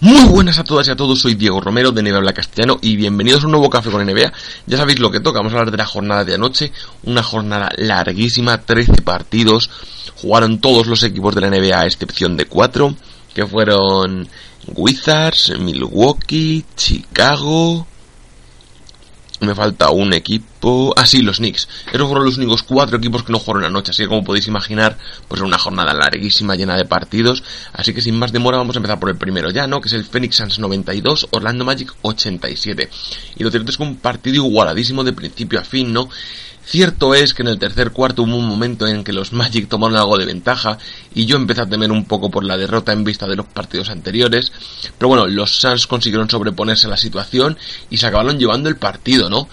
Muy buenas a todas y a todos, soy Diego Romero de NBA Habla Castellano y bienvenidos a un nuevo café con NBA. Ya sabéis lo que toca, vamos a hablar de la jornada de anoche, una jornada larguísima, 13 partidos, jugaron todos los equipos de la NBA a excepción de 4, que fueron Wizards, Milwaukee, Chicago, me falta un equipo. Ah, sí, los Knicks. Esos fueron los únicos cuatro equipos que no jugaron anoche. Así que, como podéis imaginar, pues una jornada larguísima, llena de partidos. Así que, sin más demora, vamos a empezar por el primero ya, ¿no? Que es el Phoenix Suns 92, Orlando Magic 87. Y lo cierto es que un partido igualadísimo de principio a fin, ¿no? Cierto es que en el tercer cuarto hubo un momento en que los Magic tomaron algo de ventaja y yo empecé a temer un poco por la derrota en vista de los partidos anteriores, pero bueno, los Suns consiguieron sobreponerse a la situación y se acabaron llevando el partido, ¿no?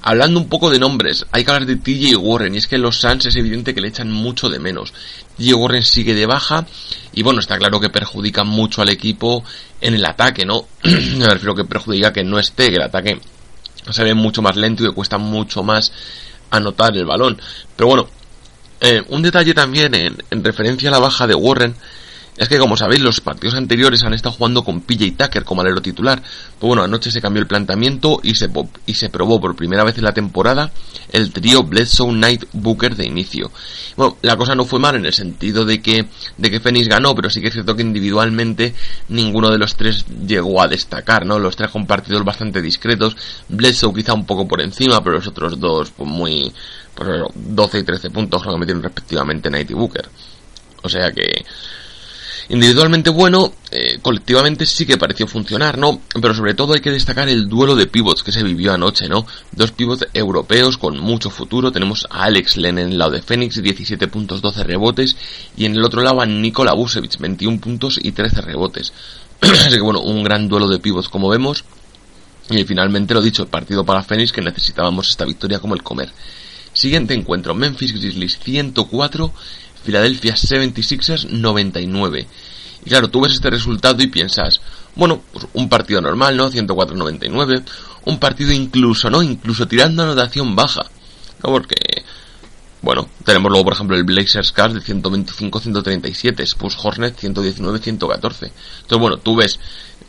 Hablando un poco de nombres, hay que hablar de TJ Warren y es que los Suns es evidente que le echan mucho de menos. TJ Warren sigue de baja y bueno, está claro que perjudica mucho al equipo en el ataque, ¿no? Me refiero que perjudica que no esté, que el ataque se ve mucho más lento y que cuesta mucho más anotar el balón. Pero bueno, eh, un detalle también en, en, referencia a la baja de Warren es que como sabéis los partidos anteriores han estado jugando con PJ Tucker como alero titular. Pues bueno, anoche se cambió el planteamiento y se, y se probó por primera vez en la temporada el trío Bledsoe Knight Booker de inicio. Bueno, la cosa no fue mal en el sentido de que, de que Phoenix ganó, pero sí que es cierto que individualmente ninguno de los tres llegó a destacar, ¿no? Los tres con partidos bastante discretos. Bledsoe quizá un poco por encima, pero los otros dos pues muy, pues 12 y 13 puntos lo que metieron respectivamente Knight y Booker. O sea que, individualmente bueno, eh, colectivamente sí que pareció funcionar, ¿no? Pero sobre todo hay que destacar el duelo de pivots que se vivió anoche, ¿no? Dos pivots europeos con mucho futuro. Tenemos a Alex Len en el lado de Phoenix, 17 puntos, 12 rebotes. Y en el otro lado a Nikola Vucevic, 21 puntos y 13 rebotes. Así que bueno, un gran duelo de pivots como vemos. Y finalmente lo dicho, el partido para Phoenix que necesitábamos esta victoria como el comer. Siguiente encuentro, Memphis Grizzlies 104, Philadelphia 76ers 99. Y claro, tú ves este resultado y piensas, bueno, pues un partido normal, ¿no? 104-99, un partido incluso, ¿no? Incluso tirando anotación baja, ¿no? Porque, bueno, tenemos luego, por ejemplo, el Blazers Cars de 125-137, Spurs Hornets 119-114. Entonces, bueno, tú ves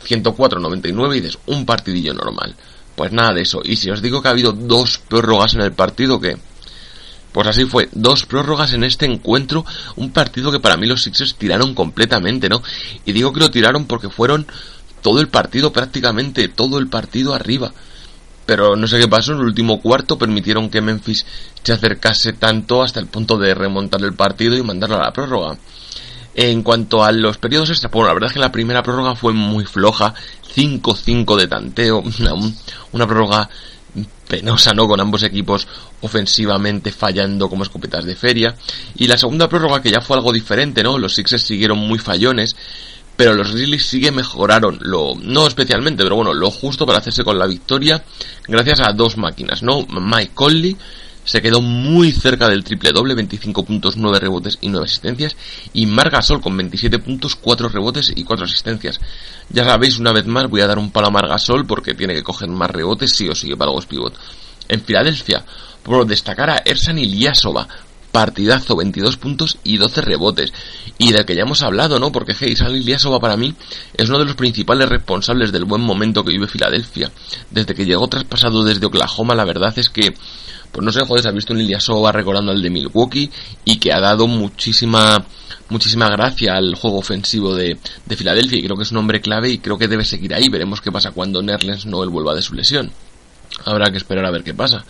104-99 y dices, un partidillo normal. Pues nada de eso. Y si os digo que ha habido dos prórrogas en el partido, que pues así fue, dos prórrogas en este encuentro, un partido que para mí los Sixers tiraron completamente, ¿no? Y digo que lo tiraron porque fueron todo el partido prácticamente, todo el partido arriba. Pero no sé qué pasó, en el último cuarto permitieron que Memphis se acercase tanto hasta el punto de remontar el partido y mandarlo a la prórroga. En cuanto a los periodos extra, bueno, la verdad es que la primera prórroga fue muy floja, 5-5 de tanteo, una, una prórroga penosa, ¿no? Con ambos equipos ofensivamente fallando como escopetas de feria. Y la segunda prórroga que ya fue algo diferente, ¿no? Los Sixers siguieron muy fallones, pero los Grizzlies sí que mejoraron, lo, no especialmente, pero bueno, lo justo para hacerse con la victoria gracias a dos máquinas, ¿no? Mike Conley se quedó muy cerca del triple doble, 25 puntos, 9 rebotes y 9 asistencias, y Margasol con 27 puntos, 4 rebotes y 4 asistencias. Ya sabéis, una vez más voy a dar un palo a Margasol porque tiene que coger más rebotes sí o sí para los pivot. En Filadelfia, por destacar a Ersan Ilyasova, partidazo, 22 puntos y 12 rebotes. Y del que ya hemos hablado, ¿no? Porque hey, Ilyasova para mí es uno de los principales responsables del buen momento que vive Filadelfia. Desde que llegó traspasado desde Oklahoma, la verdad es que pues no sé, joder, se ha visto un Ilyasova recordando al de Milwaukee y que ha dado muchísima muchísima gracia al juego ofensivo de, de Filadelfia y creo que es un hombre clave y creo que debe seguir ahí. Veremos qué pasa cuando Nerlens no vuelva de su lesión. Habrá que esperar a ver qué pasa.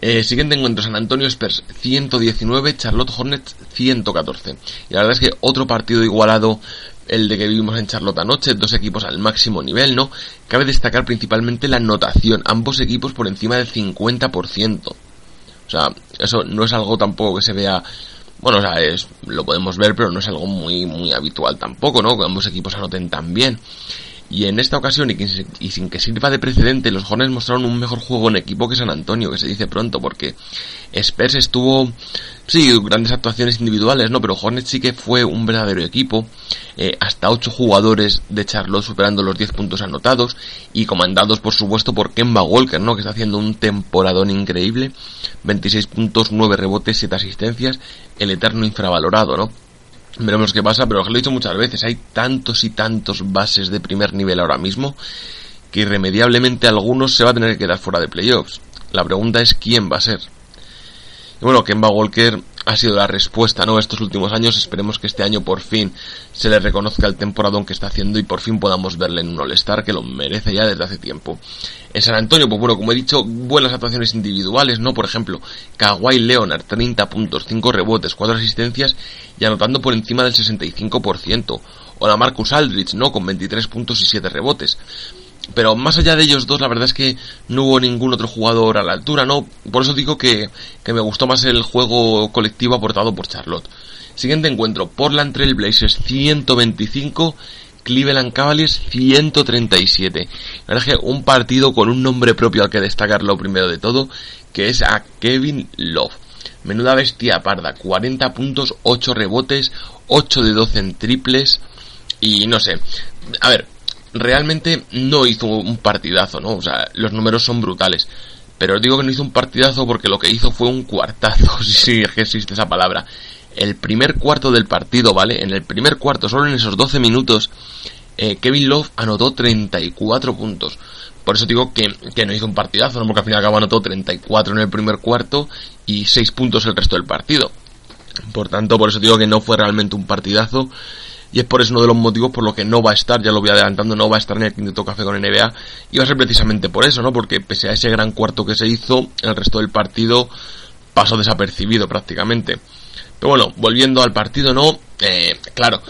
Eh, siguiente encuentro, San Antonio Spurs 119, Charlotte Hornets 114. Y la verdad es que otro partido igualado el de que vivimos en Charlotte anoche, dos equipos al máximo nivel, ¿no? Cabe destacar principalmente la anotación, ambos equipos por encima del 50%. O sea, eso no es algo tampoco que se vea bueno, o sea, es, lo podemos ver, pero no es algo muy, muy habitual tampoco, ¿no? Que ambos equipos anoten tan bien. Y en esta ocasión, y, sin que sirva de precedente, los Hornets mostraron un mejor juego en equipo que San Antonio, que se dice pronto, porque Spurs estuvo, sí, grandes actuaciones individuales, ¿no? Pero Hornets sí que fue un verdadero equipo, eh, hasta 8 jugadores de Charlotte superando los 10 puntos anotados, y comandados, por supuesto, por Kemba Walker, ¿no? Que está haciendo un temporadón increíble, 26 puntos, 9 rebotes, 7 asistencias, el eterno infravalorado, ¿no? Veremos qué pasa, pero os lo he dicho muchas veces, hay tantos y tantos bases de primer nivel ahora mismo que irremediablemente algunos se va a tener que quedar fuera de playoffs. La pregunta es quién va a ser. Y bueno, Kemba Walker ha sido la respuesta, ¿no? Estos últimos años, esperemos que este año por fin se le reconozca el temporadón que está haciendo y por fin podamos verle en un All-Star que lo merece ya desde hace tiempo. En San Antonio, pues bueno, como he dicho, buenas actuaciones individuales, ¿no? Por ejemplo, Kawhi Leonard, 30 puntos, 5 rebotes, 4 asistencias y anotando por encima del 65%. O la Marcus Aldridge, ¿no? Con 23 puntos y 7 rebotes. Pero más allá de ellos dos, la verdad es que no hubo ningún otro jugador a la altura, ¿no? Por eso digo que, que me gustó más el juego colectivo aportado por Charlotte. Siguiente encuentro, Portland Trail Blazers 125, Cleveland Cavaliers 137. La verdad es que un partido con un nombre propio al que destacar lo primero de todo, que es a Kevin Love. Menuda bestia parda, 40 puntos, 8 rebotes, 8 de 12 en triples y no sé. A ver, realmente no hizo un partidazo, ¿no? O sea, los números son brutales. Pero digo que no hizo un partidazo porque lo que hizo fue un cuartazo, si es que existe esa palabra. El primer cuarto del partido, ¿vale? En el primer cuarto, solo en esos 12 minutos, eh, Kevin Love anotó 34 puntos. Por eso digo que, que, no hizo un partidazo, ¿no? porque al final acabó anotó 34 en el primer cuarto y 6 puntos el resto del partido. Por tanto, por eso digo que no fue realmente un partidazo y es por eso uno de los motivos por los que no va a estar, ya lo voy adelantando, no va a estar en el quinto café con NBA y va a ser precisamente por eso, ¿no? Porque pese a ese gran cuarto que se hizo, el resto del partido pasó desapercibido prácticamente. Pero bueno, volviendo al partido, ¿no? Eh, claro,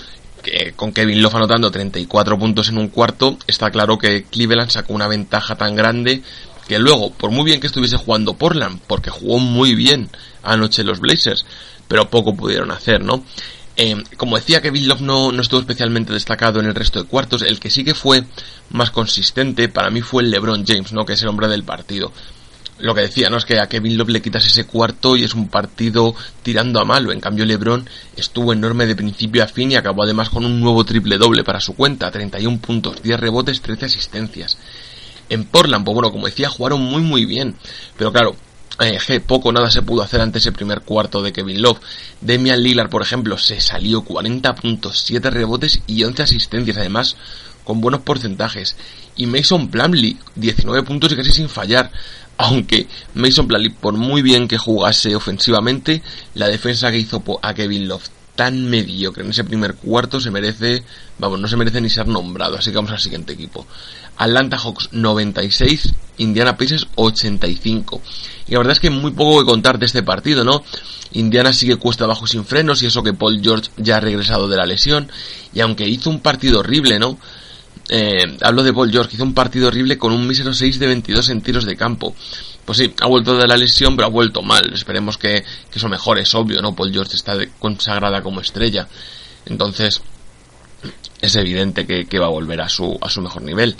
que con Kevin Love anotando 34 puntos en un cuarto, está claro que Cleveland sacó una ventaja tan grande que luego, por muy bien que estuviese jugando Portland, porque jugó muy bien anoche los Blazers, pero poco pudieron hacer, ¿no? Eh, como decía, Kevin Love no, no, estuvo especialmente destacado en el resto de cuartos. El que sí que fue más consistente para mí fue el LeBron James, ¿no? Que es el hombre del partido. Lo que decía, ¿no? Es que a Kevin Love le quitas ese cuarto y es un partido tirando a malo. En cambio, LeBron estuvo enorme de principio a fin y acabó además con un nuevo triple doble para su cuenta. 31 puntos, 10 rebotes, 13 asistencias. En Portland, pues bueno, como decía, jugaron muy muy bien. Pero claro, eh, poco nada se pudo hacer ante ese primer cuarto de Kevin Love. Demian Lillard, por ejemplo, se salió 40 puntos, 7 rebotes y 11 asistencias, además con buenos porcentajes. Y Mason Plumlee, 19 puntos y casi sin fallar. Aunque Mason Plumlee, por muy bien que jugase ofensivamente, la defensa que hizo a Kevin Love tan mediocre en ese primer cuarto se merece, vamos, no se merece ni ser nombrado. Así que vamos al siguiente equipo. Atlanta Hawks 96, Indiana Pacers 85. Y la verdad es que muy poco que contar de este partido, ¿no? Indiana sigue cuesta abajo sin frenos y eso que Paul George ya ha regresado de la lesión. Y aunque hizo un partido horrible, ¿no? Eh, hablo de Paul George, hizo un partido horrible con un mísero 6 de 22 en tiros de campo. Pues sí, ha vuelto de la lesión, pero ha vuelto mal. Esperemos que, que eso mejore, es obvio, ¿no? Paul George está consagrada como estrella. Entonces, es evidente que, que, va a volver a su, a su mejor nivel.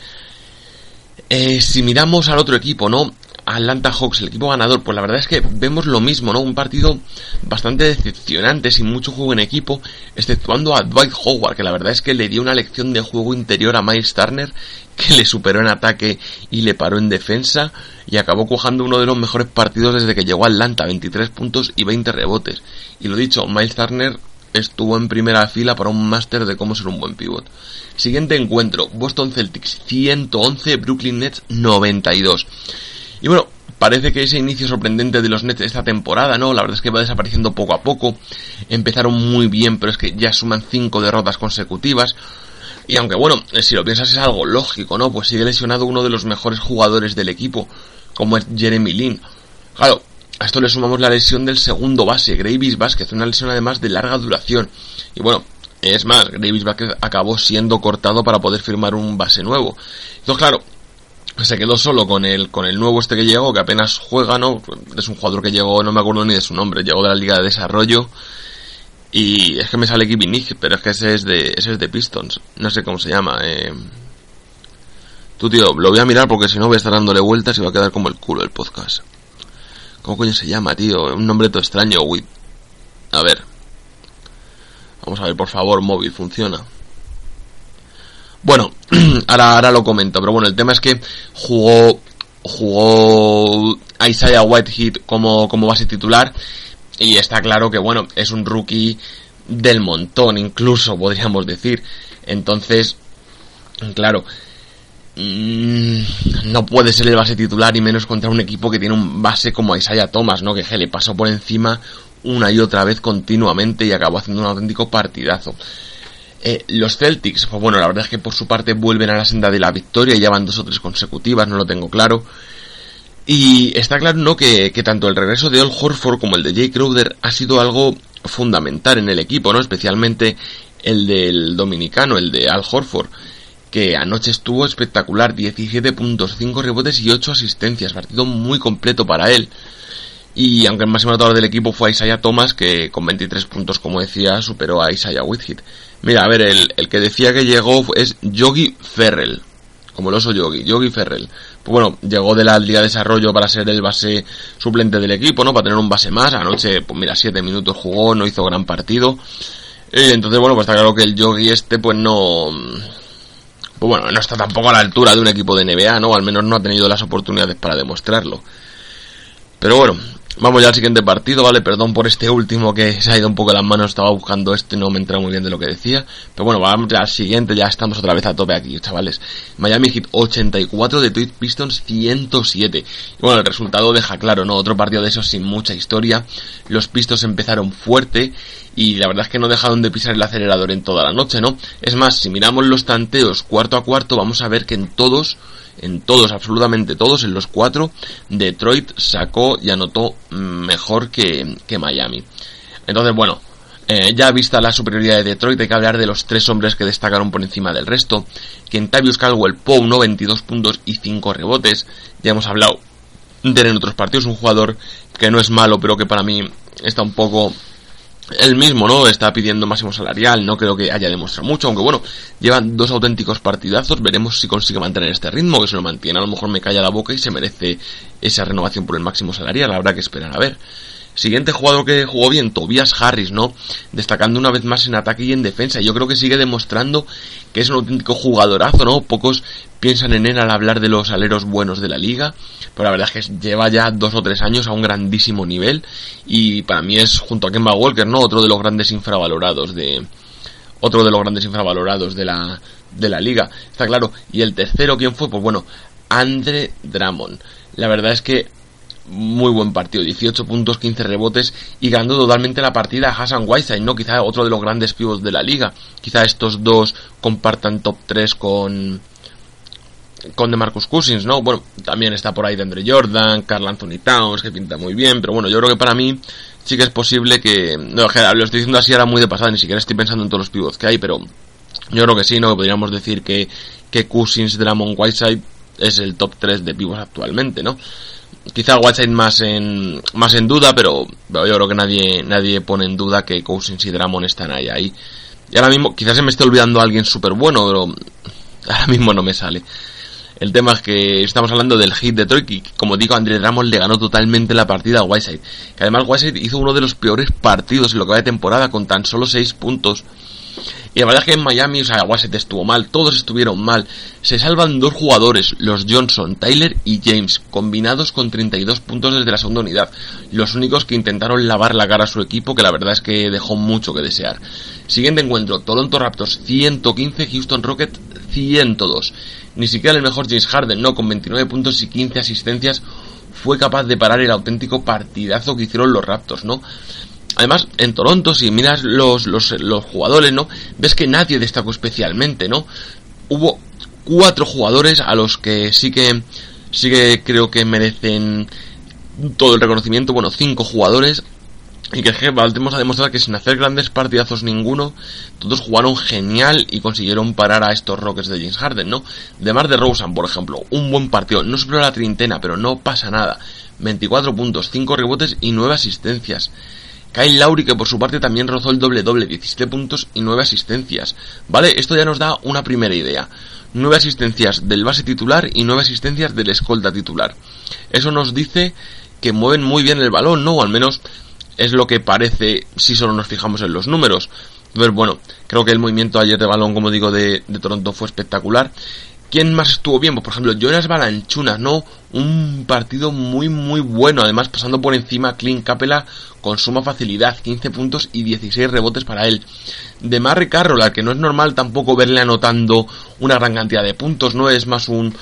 Eh, si miramos al otro equipo, ¿no? Atlanta Hawks, el equipo ganador, pues la verdad es que vemos lo mismo, ¿no? Un partido bastante decepcionante, sin mucho juego en equipo, exceptuando a Dwight Howard, que la verdad es que le dio una lección de juego interior a Miles Turner, que le superó en ataque y le paró en defensa, y acabó cojando uno de los mejores partidos desde que llegó a Atlanta, 23 puntos y 20 rebotes. Y lo dicho, Miles Turner estuvo en primera fila para un máster de cómo ser un buen pivot. Siguiente encuentro, Boston Celtics 111, Brooklyn Nets 92. Y bueno, parece que ese inicio sorprendente de los Nets esta temporada, ¿no? La verdad es que va desapareciendo poco a poco. Empezaron muy bien, pero es que ya suman 5 derrotas consecutivas. Y aunque bueno, si lo piensas es algo lógico, ¿no? Pues sigue lesionado uno de los mejores jugadores del equipo, como es Jeremy Lin. Claro, a esto le sumamos la lesión del segundo base, Gravis Vázquez, una lesión además de larga duración. Y bueno, es más, Gravis Vázquez acabó siendo cortado para poder firmar un base nuevo. Entonces, claro, se quedó solo con el, con el nuevo este que llegó, que apenas juega, ¿no? Es un jugador que llegó, no me acuerdo ni de su nombre, llegó de la Liga de Desarrollo. Y es que me sale Kibinich, pero es que ese es de, ese es de Pistons. No sé cómo se llama, eh. Tú, tío, lo voy a mirar porque si no voy a estar dándole vueltas y va a quedar como el culo el podcast. ¿Cómo coño se llama, tío? Un nombre todo extraño, Wit. A ver. Vamos a ver, por favor, móvil, funciona. Bueno, ahora, ahora lo comento, pero bueno, el tema es que jugó, jugó Isaiah Whitehead como, como base titular y está claro que, bueno, es un rookie del montón, incluso podríamos decir. Entonces, claro, mm, no puede ser el base titular y menos contra un equipo que tiene un base como Isaiah Thomas, ¿no? Que le pasó por encima una y otra vez continuamente y acabó haciendo un auténtico partidazo. Eh, los Celtics, pues bueno, la verdad es que por su parte vuelven a la senda de la victoria ya van dos o tres consecutivas, no lo tengo claro. Y está claro, ¿no? Que, tanto el regreso de Al Horford como el de Jay Crowder ha sido algo fundamental en el equipo, ¿no? Especialmente el del dominicano, el de Al Horford, que anoche estuvo espectacular, 17 puntos, 5 rebotes y 8 asistencias, partido muy completo para él. Y aunque el máximo anotador del equipo fue Isaiah Thomas, que con 23 puntos, como decía, superó a Isaiah Whithead. Mira, a ver, el, el que decía que llegó es Yogi Ferrell, como el oso Yogi, Yogi Ferrell. Pues bueno, llegó de la Liga de Desarrollo para ser el base suplente del equipo, ¿no? Para tener un base más. Anoche, pues mira, 7 minutos jugó, no hizo gran partido. Y entonces, bueno, pues está claro que el Yogi este, pues no... Pues bueno, no está tampoco a la altura de un equipo de NBA, ¿no? Al menos no ha tenido las oportunidades para demostrarlo. Pero bueno, Vamos ya al siguiente partido, ¿vale? Perdón por este último que se ha ido un poco de las manos, estaba buscando esto y no me entraba muy bien de lo que decía. Pero bueno, vamos al siguiente, ya estamos otra vez a tope aquí, chavales. Miami Heat 84, Detroit Pistons 107. Y bueno, el resultado deja claro, ¿no? Otro partido de esos sin mucha historia. Los Pistons empezaron fuerte y la verdad es que no dejaron de pisar el acelerador en toda la noche, ¿no? Es más, si miramos los tanteos cuarto a cuarto, vamos a ver que en todos en todos, absolutamente todos, en los cuatro, Detroit sacó y anotó mejor que, Miami. Entonces, bueno, eh, ya vista la superioridad de Detroit, hay que hablar de los tres hombres que destacaron por encima del resto. Kentavious Caldwell Poe, 92 puntos y 5 rebotes. Ya hemos hablado de él en otros partidos, un jugador que no es malo, pero que para mí está un poco él mismo, ¿no? Está pidiendo máximo salarial, no creo que haya demostrado mucho, aunque bueno, llevan dos auténticos partidazos, veremos si consigue mantener este ritmo, que se lo mantiene, a lo mejor me calla la boca y se merece esa renovación por el máximo salarial, habrá que esperar a ver. Siguiente jugador que jugó bien, Tobias Harris, ¿no? Destacando una vez más en ataque y en defensa. Yo creo que sigue demostrando que es un auténtico jugadorazo, ¿no? Pocos piensan en él al hablar de los aleros buenos de la liga, pero la verdad es que lleva ya dos o tres años a un grandísimo nivel y para mí es junto a Kemba Walker, ¿no? Otro de los grandes infravalorados de otro de los grandes infravalorados de la de la liga, está claro. Y el tercero quién fue? Pues bueno, Andre Drummond. La verdad es que muy buen partido, 18 puntos, 15 rebotes y ganando totalmente la partida a Hassan Whiteside, ¿no? Quizá otro de los grandes pivots de la liga. Quizá estos dos compartan top 3 con con DeMarcus Cousins, ¿no? Bueno, también está por ahí Andre Jordan, Carl Anthony Towns, que pinta muy bien, pero bueno, yo creo que para mí sí que es posible que... No, lo estoy diciendo así ahora muy de pasada, ni siquiera estoy pensando en todos los pivots que hay, pero yo creo que sí, ¿no? Podríamos decir que, que Cousins, Dramon, Whiteside es el top 3 de pivots actualmente, ¿no? Quizá Whiteside más en, más en duda, pero, yo creo que nadie, nadie pone en duda que Cousins y Dramon están ahí, ahí. Y ahora mismo, quizás se me esté olvidando alguien súper bueno, pero ahora mismo no me sale. El tema es que estamos hablando del hit de Troy y como digo, André Ramos le ganó totalmente la partida a Whiteside. Que además Whiteside hizo uno de los peores partidos en lo que va de temporada con tan solo 6 puntos. Y la verdad que en Miami, o sea, Whiteside estuvo mal, todos estuvieron mal. Se salvan dos jugadores, los Johnson, Tyler y James, combinados con 32 puntos desde la segunda unidad. Los únicos que intentaron lavar la cara a su equipo, que la verdad es que dejó mucho que desear. Siguiente encuentro, Toronto Raptors 115, Houston Rockets 102. Ni siquiera el mejor James Harden, no, con 29 puntos y 15 asistencias, fue capaz de parar el auténtico partidazo que hicieron los Raptors, ¿no? Además, en Toronto, si miras los, los, los jugadores, ¿no? Ves que nadie destacó especialmente, ¿no? Hubo cuatro jugadores a los que sí que sí que creo que merecen todo el reconocimiento. Bueno, cinco jugadores y que volvemos a demostrar que sin hacer grandes partidazos ninguno, todos jugaron genial y consiguieron parar a estos Rockets de James Harden, ¿no? De Mar de Rosen, por ejemplo, un buen partido, no superó la treintena, pero no pasa nada. 24 puntos, 5 rebotes y 9 asistencias. Kyle Lowry que por su parte también rozó el doble doble, 17 puntos y 9 asistencias. ¿Vale? Esto ya nos da una primera idea. 9 asistencias del base titular y 9 asistencias del escolta titular. Eso nos dice que mueven muy bien el balón, ¿no? O al menos es lo que parece si solo nos fijamos en los números. Pero bueno, creo que el movimiento ayer de balón, como digo, de, Toronto fue espectacular. ¿Quién más estuvo bien? Pues por ejemplo, Jonas Balanchunas, ¿no? Un partido muy muy bueno, además pasando por encima Clint Capela con suma facilidad, 15 puntos y 16 rebotes para él. De Marre Carroll, al que no es normal tampoco verle anotando una gran cantidad de puntos, ¿no? Es más un,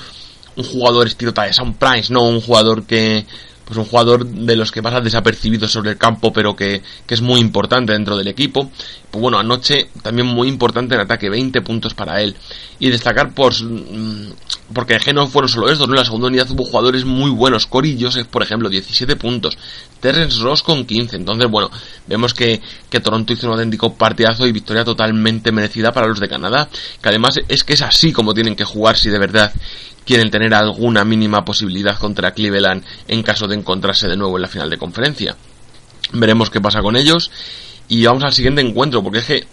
un jugador estilo Tyson Price, ¿no? Un jugador que pues un jugador de los que pasa desapercibido sobre el campo, pero que, que, es muy importante dentro del equipo. Pues bueno, anoche también muy importante en ataque, 20 puntos para él. Y destacar por, mm, porque que no fueron solo estos, ¿no? En la segunda unidad hubo jugadores muy buenos. Cory Joseph, por ejemplo, 17 puntos. Terrence Ross con 15. Entonces, bueno, vemos que, que Toronto hizo un auténtico partidazo y victoria totalmente merecida para los de Canadá. Que además es que es así como tienen que jugar si de verdad quieren tener alguna mínima posibilidad contra Cleveland en caso de encontrarse de nuevo en la final de conferencia. Veremos qué pasa con ellos y vamos al siguiente encuentro porque es que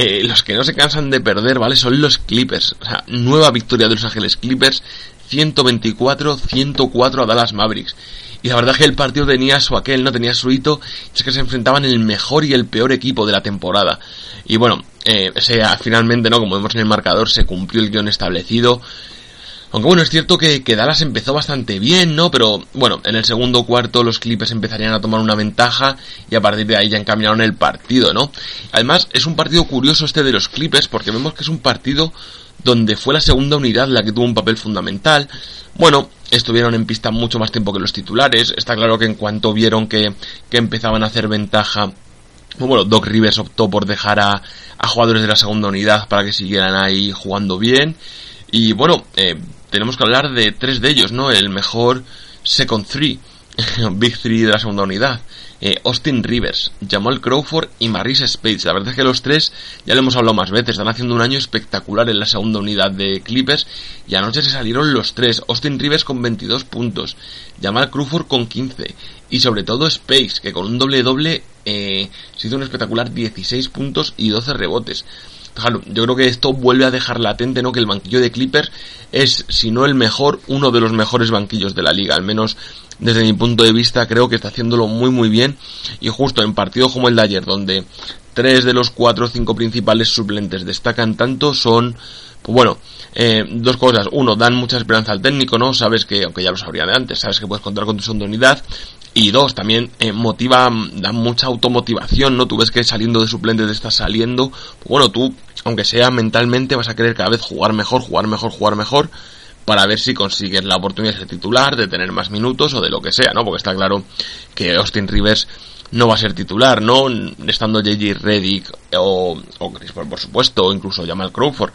eh, los que no se cansan de perder, ¿vale? Son los Clippers. O sea, nueva victoria de Los Ángeles Clippers, 124-104 a Dallas Mavericks. Y la verdad es que el partido tenía su aquel, no tenía su hito, es que se enfrentaban el mejor y el peor equipo de la temporada. Y bueno, eh, sea, finalmente, ¿no? Como vemos en el marcador, se cumplió el guion establecido. Aunque bueno, es cierto que, que, Dallas empezó bastante bien, ¿no? Pero bueno, en el segundo cuarto los Clippers empezarían a tomar una ventaja y a partir de ahí ya encaminaron el partido, ¿no? Además, es un partido curioso este de los Clippers porque vemos que es un partido donde fue la segunda unidad la que tuvo un papel fundamental. Bueno, estuvieron en pista mucho más tiempo que los titulares. Está claro que en cuanto vieron que, que empezaban a hacer ventaja, bueno, Doc Rivers optó por dejar a, a jugadores de la segunda unidad para que siguieran ahí jugando bien. Y bueno, eh, tenemos que hablar de tres de ellos, ¿no? El mejor Second Three, Big Three de la segunda unidad. Eh, Austin Rivers, Jamal Crawford y Marisa Spades. La verdad es que los tres, ya lo hemos hablado más veces, están haciendo un año espectacular en la segunda unidad de Clippers y anoche se salieron los tres. Austin Rivers con 22 puntos, Jamal Crawford con 15 y sobre todo Spades, que con un doble doble eh, se hizo un espectacular 16 puntos y 12 rebotes yo creo que esto vuelve a dejar latente, ¿no? Que el banquillo de Clippers es, si no el mejor, uno de los mejores banquillos de la liga. Al menos desde mi punto de vista creo que está haciéndolo muy muy bien. Y justo en partidos como el de ayer, donde tres de los cuatro o cinco principales suplentes destacan tanto, son, pues bueno, eh, dos cosas. Uno, dan mucha esperanza al técnico, ¿no? Sabes que, aunque ya lo sabría de antes, sabes que puedes contar con tu segunda unidad. Y dos, también eh, motiva, da mucha automotivación, ¿no? Tú ves que saliendo de suplente te estás saliendo. Bueno, tú, aunque sea mentalmente, vas a querer cada vez jugar mejor, jugar mejor, jugar mejor. Para ver si consigues la oportunidad de ser titular, de tener más minutos o de lo que sea, ¿no? Porque está claro que Austin Rivers no va a ser titular, ¿no? Estando JJ Reddick o, o por supuesto, o incluso Jamal Crawford.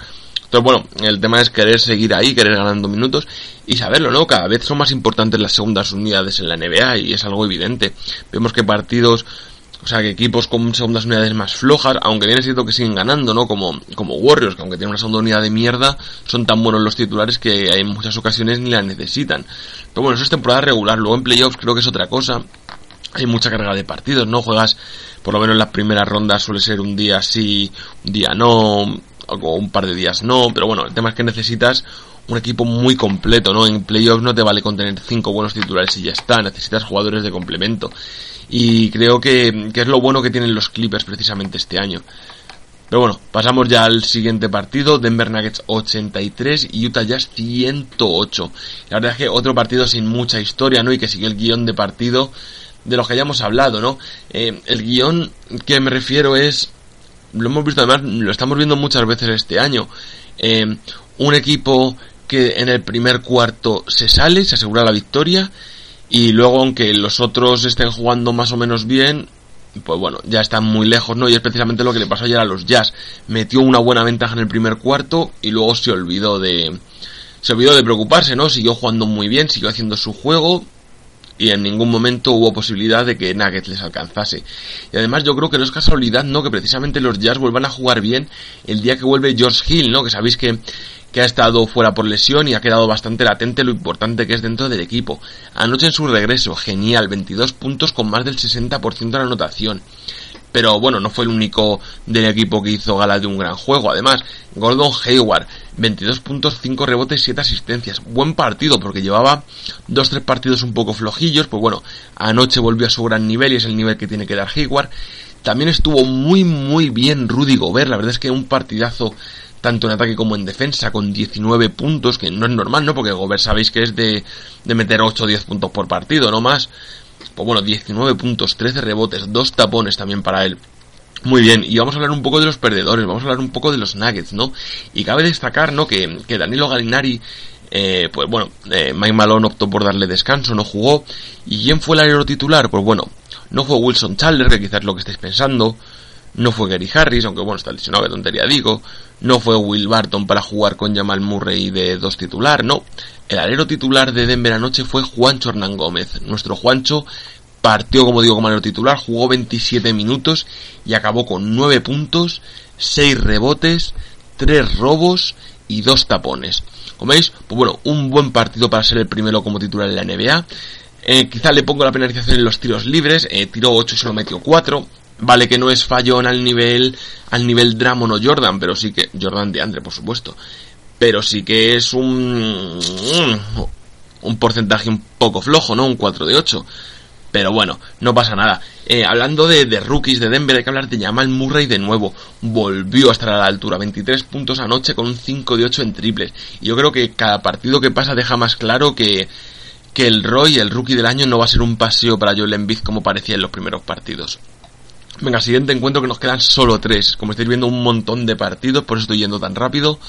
Entonces, bueno, el tema es querer seguir ahí, querer ganando minutos y saberlo, ¿no? Cada vez son más importantes las segundas unidades en la NBA y es algo evidente. Vemos que partidos, o sea, que equipos con segundas unidades más flojas, aunque bien es cierto que siguen ganando, ¿no? Como, como Warriors, que aunque tienen una segunda unidad de mierda, son tan buenos los titulares que en muchas ocasiones ni la necesitan. Pero bueno, eso es temporada regular. Luego en playoffs creo que es otra cosa. Hay mucha carga de partidos, ¿no? Juegas, por lo menos en las primeras rondas suele ser un día sí, un día no, o un par de días no, pero bueno, el tema es que necesitas un equipo muy completo, ¿no? En playoffs no te vale con tener cinco buenos titulares y ya está, necesitas jugadores de complemento. Y creo que, que es lo bueno que tienen los Clippers precisamente este año. Pero bueno, pasamos ya al siguiente partido, Denver Nuggets 83 y Utah Jazz 108. La verdad es que otro partido sin mucha historia, ¿no? Y que sigue el guion de partido de los que hayamos hablado, ¿no? Eh, el guion que me refiero es lo hemos visto además, lo estamos viendo muchas veces este año. Eh, un equipo que en el primer cuarto se sale, se asegura la victoria y luego aunque los otros estén jugando más o menos bien, pues bueno, ya están muy lejos, ¿no? Y es precisamente lo que le pasó ayer a los Jazz. Metió una buena ventaja en el primer cuarto y luego se olvidó de se olvidó de preocuparse, ¿no? Siguió jugando muy bien, siguió haciendo su juego y en ningún momento hubo posibilidad de que Nuggets les alcanzase. Y además yo creo que no es casualidad, ¿no? Que precisamente los Jazz vuelvan a jugar bien el día que vuelve George Hill, ¿no? Que sabéis que, que ha estado fuera por lesión y ha quedado bastante latente lo importante que es dentro del equipo. Anoche en su regreso, genial, 22 puntos con más del 60% de la anotación pero bueno, no fue el único del equipo que hizo gala de un gran juego. Además, Gordon Hayward, 22 puntos, 5 rebotes, 7 asistencias. Buen partido, porque llevaba 2-3 partidos un poco flojillos. Pues bueno, anoche volvió a su gran nivel y es el nivel que tiene que dar Hayward. También estuvo muy, muy bien Rudy Gobert. La verdad es que un partidazo tanto en ataque como en defensa, con 19 puntos, que no es normal, ¿no? Porque Gobert sabéis que es de, de meter 8 o 10 puntos por partido, no más. Pues bueno, 19 puntos, 13 rebotes, 2 tapones también para él. Muy bien, y vamos a hablar un poco de los perdedores, vamos a hablar un poco de los Nuggets, ¿no? Y cabe destacar, ¿no? Que, que Danilo Galinari, eh, pues bueno, eh, Mike Malone optó por darle descanso, no jugó. ¿Y quién fue el alero titular? Pues bueno, no fue Wilson Chandler, que quizás es lo que estáis pensando. No fue Gary Harris, aunque bueno, está lesionado, que tontería digo. No fue Will Barton para jugar con Jamal Murray de dos titular, no. El alero titular de Denver anoche fue Juancho Hernán Gómez. Nuestro Juancho partió, como digo, como alero titular, jugó 27 minutos y acabó con 9 puntos, 6 rebotes, 3 robos y 2 tapones. Como veis, pues bueno, un buen partido para ser el primero como titular en la NBA. Eh, quizá le pongo la penalización en los tiros libres, eh, tiró 8 y solo metió 4. Vale que no es fallón al nivel, al nivel Dramon o Jordan, pero sí que, Jordan de Andre, por supuesto. Pero sí que es un, un porcentaje un poco flojo, ¿no? Un 4 de 8. Pero bueno, no pasa nada. Eh, hablando de, de, rookies de Denver, hay que hablar de Jamal Murray de nuevo. Volvió a estar a la altura. 23 puntos anoche con un 5 de 8 en triples. Y yo creo que cada partido que pasa deja más claro que, que el Roy, el rookie del año, no va a ser un paseo para Joel Embiid como parecía en los primeros partidos. Venga, siguiente encuentro que nos quedan solo tres. Como estáis viendo, un montón de partidos, por eso estoy yendo tan rápido.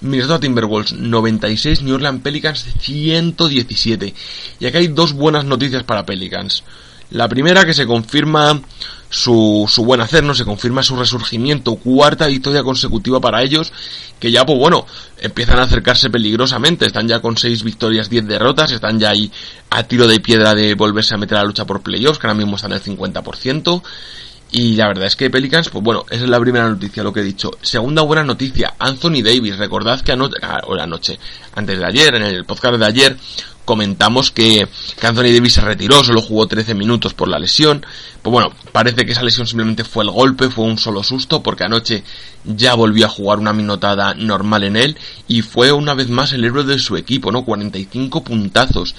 Minnesota Timberwolves 96, New Orleans Pelicans 117. Y aquí hay dos buenas noticias para Pelicans. La primera que se confirma su, su buen hacer, ¿no? Se confirma su resurgimiento, cuarta victoria consecutiva para ellos, que ya, pues bueno, empiezan a acercarse peligrosamente, están ya con 6 victorias, 10 derrotas, están ya ahí a tiro de piedra de volverse a meter a la lucha por playoffs, que ahora mismo están en el 50%, y la verdad es que Pelicans, pues bueno, esa es la primera noticia, lo que he dicho. Segunda buena noticia, Anthony Davis. Recordad que anoche, ah, o la noche, antes de ayer, en el podcast de ayer, comentamos que, que, Anthony Davis se retiró, solo jugó 13 minutos por la lesión. Pues bueno, parece que esa lesión simplemente fue el golpe, fue un solo susto, porque anoche ya volvió a jugar una minutada normal en él y fue una vez más el héroe de su equipo, ¿no? 45 puntazos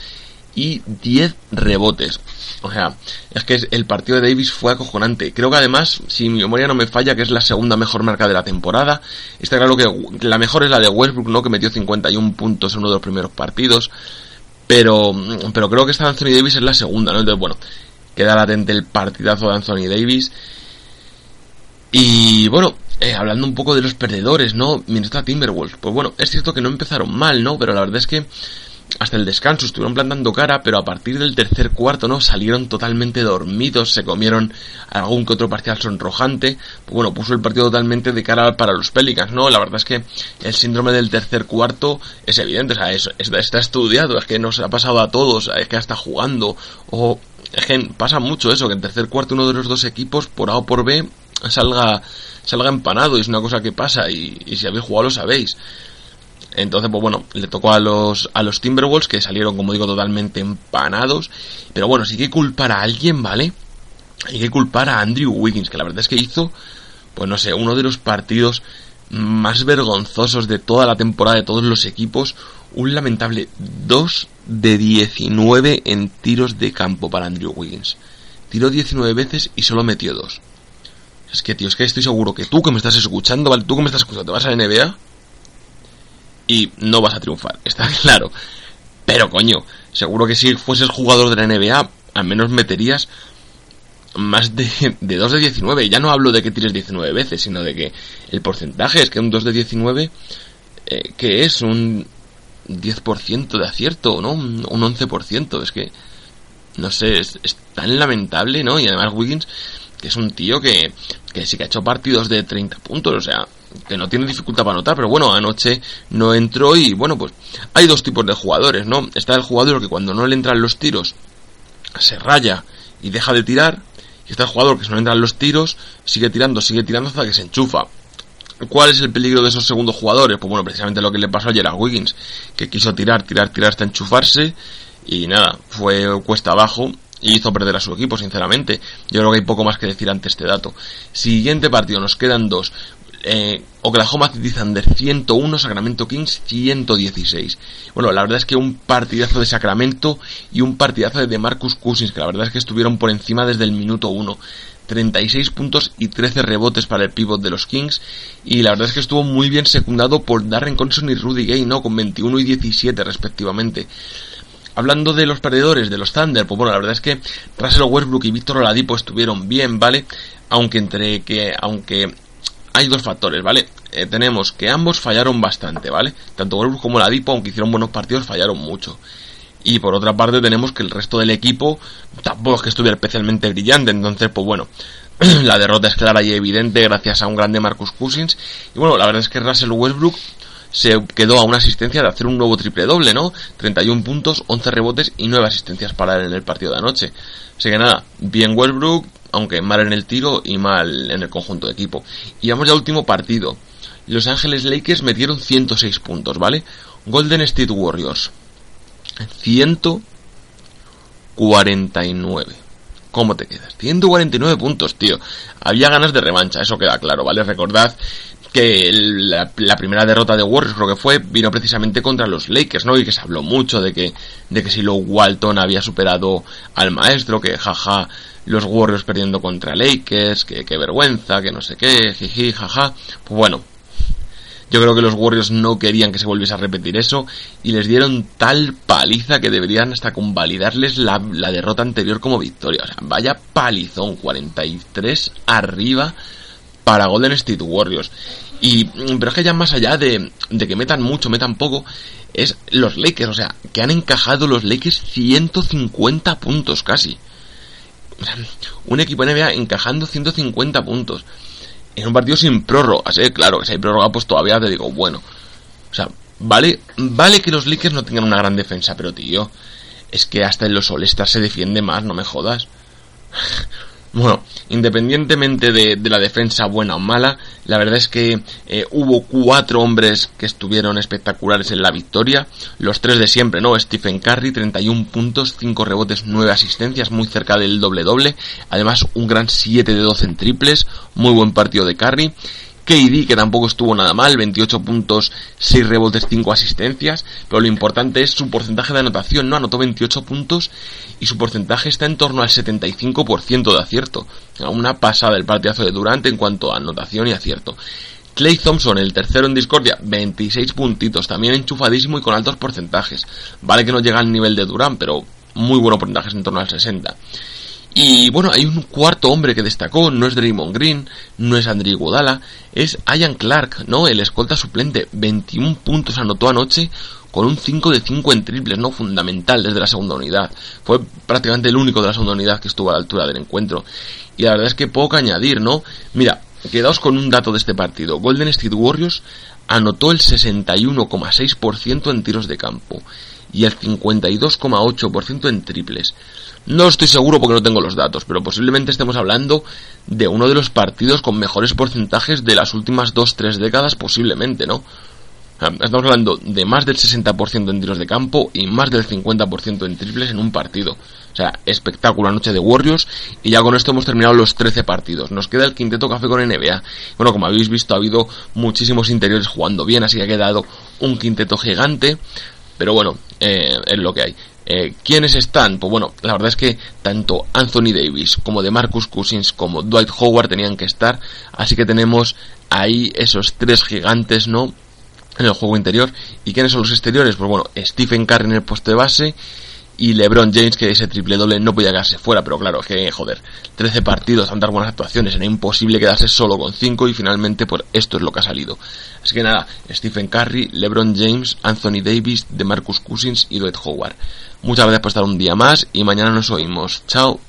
y 10 rebotes. O sea, es que el partido de Davis fue acojonante. Creo que además, si mi memoria no me falla, que es la segunda mejor marca de la temporada. Está claro que la mejor es la de Westbrook, ¿no? Que metió 51 puntos en uno de los primeros partidos. Pero, pero creo que esta de Anthony Davis es la segunda, ¿no? Entonces, bueno, queda latente el partidazo de Anthony Davis. Y bueno, eh, hablando un poco de los perdedores, ¿no? Minnesota Timberwolves. Pues bueno, es cierto que no empezaron mal, ¿no? Pero la verdad es que hasta el descanso estuvieron plantando cara, pero a partir del tercer cuarto, ¿no? Salieron totalmente dormidos, se comieron algún que otro parcial sonrojante. Pues bueno, puso el partido totalmente de cara para los Pelicans, ¿no? La verdad es que el síndrome del tercer cuarto es evidente, o sea, es, está estudiado, es que nos ha pasado a todos, es que hasta jugando, o pasa mucho eso, que en tercer cuarto uno de los dos equipos, por A o por B, salga, salga empanado, y es una cosa que pasa, y, y si habéis jugado lo sabéis. Entonces, pues bueno, le tocó a los, a los Timberwolves que salieron, como digo, totalmente empanados. Pero bueno, hay que culpar a alguien, ¿vale? Hay que culpar a Andrew Wiggins, que la verdad es que hizo, pues no sé, uno de los partidos más vergonzosos de toda la temporada de todos los equipos. Un lamentable 2 de 19 en tiros de campo para Andrew Wiggins. Tiró 19 veces y solo metió 2. Es que, tío, es que estoy seguro que tú que me estás escuchando, ¿vale? Tú que me estás escuchando, ¿te vas a la NBA? Y no vas a triunfar, está claro. Pero coño, seguro que si fueses jugador de la NBA, al menos meterías más de, de 2 de 19. Ya no hablo de que tires 19 veces, sino de que el porcentaje es que un 2 de 19, eh, que es un 10% de acierto, ¿no? Un 11%. Es que, no sé, es, es tan lamentable, ¿no? Y además Wiggins, que es un tío que, que sí que ha hecho partidos de 30 puntos, o sea, que no tiene dificultad para anotar, pero bueno, anoche no entró y bueno, pues hay dos tipos de jugadores, ¿no? Está el jugador que cuando no le entran los tiros se raya y deja de tirar, y está el jugador que si no le entran los tiros sigue tirando, sigue tirando hasta que se enchufa. ¿Cuál es el peligro de esos segundos jugadores? Pues bueno, precisamente lo que le pasó ayer a Wiggins, que quiso tirar, tirar, tirar hasta enchufarse y nada, fue cuesta abajo y hizo perder a su equipo, sinceramente. Yo creo que hay poco más que decir ante este dato. Siguiente partido, nos quedan dos eh, Oklahoma City Thunder 101, Sacramento Kings 116. Bueno, la verdad es que un partidazo de Sacramento y un partidazo de Marcus Cousins, que la verdad es que estuvieron por encima desde el minuto 1. 36 puntos y 13 rebotes para el pivot de los Kings. Y la verdad es que estuvo muy bien secundado por Darren Conson y Rudy Gay, ¿no? Con 21 y 17 respectivamente. Hablando de los perdedores, de los Thunder, pues bueno, la verdad es que Russell Westbrook y Víctor Oladipo estuvieron bien, ¿vale? Aunque entre que, aunque hay dos factores, ¿vale? Eh, tenemos que ambos fallaron bastante, ¿vale? Tanto Westbrook como Oladipo, aunque hicieron buenos partidos, fallaron mucho. Y por otra parte tenemos que el resto del equipo tampoco es que estuviera especialmente brillante. Entonces, pues bueno, la derrota es clara y evidente gracias a un grande Marcus Cousins. Y bueno, la verdad es que Russell Westbrook se quedó a una asistencia de hacer un nuevo triple doble, ¿no? 31 puntos, 11 rebotes y 9 asistencias para él en el partido de anoche. Así que nada, bien Westbrook, aunque mal en el tiro y mal en el conjunto de equipo. Y vamos ya al último partido. Los Ángeles Lakers metieron 106 puntos, ¿vale? Golden State Warriors 149. ¿Cómo te quedas? 149 puntos, tío. Había ganas de revancha, eso queda claro, ¿vale? Recordad que la, primera derrota de Warriors creo que fue vino precisamente contra los Lakers, ¿no? Y que se habló mucho de que de que si lo Walton había superado al maestro, que jaja los Warriors perdiendo contra Lakers, que, vergüenza, que no sé qué, jiji, jaja. Pues bueno, yo creo que los Warriors no querían que se volviese a repetir eso y les dieron tal paliza que deberían hasta convalidarles la, derrota anterior como victoria. O sea, vaya palizón, 43 arriba para Golden State Warriors. Y, pero es que ya más allá de, de que metan mucho, metan poco, es los Lakers, o sea, que han encajado los Lakers 150 puntos casi. Un equipo NBA encajando 150 puntos en un partido sin prórroga, así claro, que si hay prórroga pues todavía te digo, bueno, o sea, vale, vale que los Lakers no tengan una gran defensa, pero tío, es que hasta en los all se defiende más, no me jodas. Bueno, independientemente de, la defensa buena o mala, la verdad es que eh, hubo cuatro hombres que estuvieron espectaculares en la victoria. Los tres de siempre, ¿no? Stephen Curry, 31 puntos, 5 rebotes, 9 asistencias, muy cerca del doble-doble. Además, un gran 7 de 12 en triples, muy buen partido de Curry. KD, que tampoco estuvo nada mal, 28 puntos, 6 rebotes, 5 asistencias, pero lo importante es su porcentaje de anotación, ¿no? Anotó 28 puntos y su porcentaje está en torno al 75% de acierto. Una pasada el partidazo de Durante en cuanto a anotación y acierto. Clay Thompson, el tercero en discordia, 26 puntitos, también enchufadísimo y con altos porcentajes. Vale que no llega al nivel de Durant, pero muy buenos porcentajes en torno al 60. Y bueno, hay un cuarto hombre que destacó, no es Draymond Green, no es Andrew Godala, es Ian Clark, ¿no? El escolta suplente, 21 puntos anotó anoche con un 5 de 5 en triples, ¿no? Fundamental desde la segunda unidad. Fue prácticamente el único de la segunda unidad que estuvo a la altura del encuentro. Y la verdad es que poco añadir, ¿no? Mira, quedaos con un dato de este partido. Golden State Warriors anotó el 61,6% en tiros de campo y el 52,8% en triples. No estoy seguro porque no tengo los datos, pero posiblemente estemos hablando de uno de los partidos con mejores porcentajes de las últimas 2-3 décadas, posiblemente, ¿no? Estamos hablando de más del 60% en tiros de campo y más del 50% en triples en un partido. O sea, espectacular noche de Warriors. Y ya con esto hemos terminado los 13 partidos. Nos queda el quinteto café con NBA. Bueno, como habéis visto, ha habido muchísimos interiores jugando bien, así que ha quedado un quinteto gigante. Pero bueno, eh, es lo que hay. Eh, ¿Quiénes están? Pues bueno, la verdad es que tanto Anthony Davis como de Marcus Cousins como Dwight Howard tenían que estar. Así que tenemos ahí esos tres gigantes, ¿no? En el juego interior. ¿Y quiénes son los exteriores? Pues bueno, Stephen Curry en el puesto de base y LeBron James, que ese triple doble no podía quedarse fuera, pero claro, que joder, 13 partidos, tantas buenas actuaciones, era imposible quedarse solo con 5 y finalmente por esto es lo que ha salido. Así que nada, Stephen Curry, LeBron James, Anthony Davis, DeMarcus Cousins y Dwight Howard. Muchas gracias por estar un día más y mañana nos oímos. Chao.